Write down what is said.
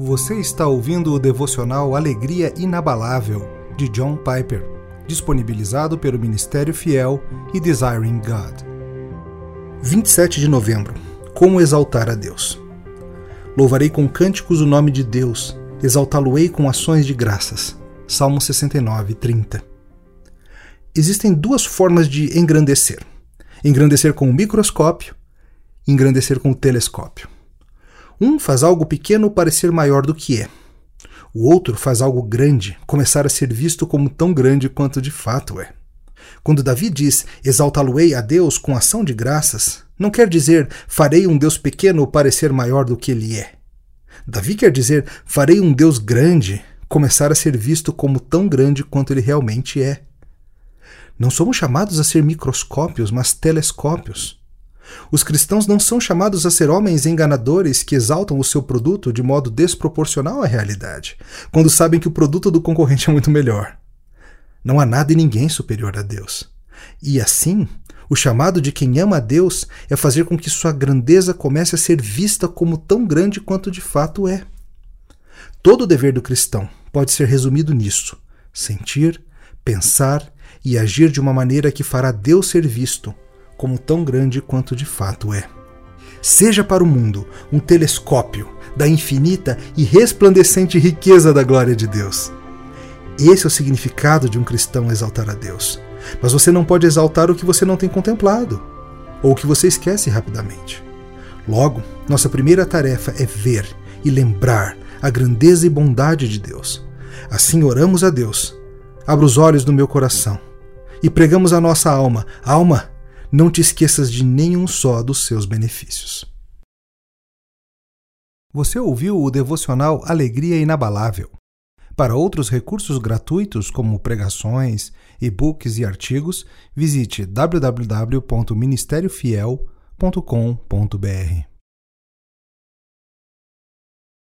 Você está ouvindo o devocional Alegria Inabalável, de John Piper, disponibilizado pelo Ministério Fiel e Desiring God. 27 de novembro Como exaltar a Deus. Louvarei com cânticos o nome de Deus, exaltá-lo-ei com ações de graças. Salmo 69, 30. Existem duas formas de engrandecer: engrandecer com o microscópio engrandecer com o telescópio. Um faz algo pequeno parecer maior do que é. O outro faz algo grande começar a ser visto como tão grande quanto de fato é. Quando Davi diz exaltá-lo-ei a Deus com ação de graças, não quer dizer farei um Deus pequeno parecer maior do que ele é. Davi quer dizer farei um Deus grande começar a ser visto como tão grande quanto ele realmente é. Não somos chamados a ser microscópios, mas telescópios. Os cristãos não são chamados a ser homens enganadores que exaltam o seu produto de modo desproporcional à realidade, quando sabem que o produto do concorrente é muito melhor. Não há nada e ninguém superior a Deus. E assim, o chamado de quem ama a Deus é fazer com que sua grandeza comece a ser vista como tão grande quanto de fato é. Todo o dever do cristão pode ser resumido nisso: sentir, pensar e agir de uma maneira que fará Deus ser visto como tão grande quanto de fato é. Seja para o mundo um telescópio da infinita e resplandecente riqueza da glória de Deus. Esse é o significado de um cristão exaltar a Deus. Mas você não pode exaltar o que você não tem contemplado, ou o que você esquece rapidamente. Logo, nossa primeira tarefa é ver e lembrar a grandeza e bondade de Deus. Assim oramos a Deus. Abra os olhos do meu coração e pregamos a nossa alma: Alma, não te esqueças de nenhum só dos seus benefícios. Você ouviu o devocional Alegria Inabalável. Para outros recursos gratuitos, como pregações, e-books e artigos, visite www.ministériofiel.com.br.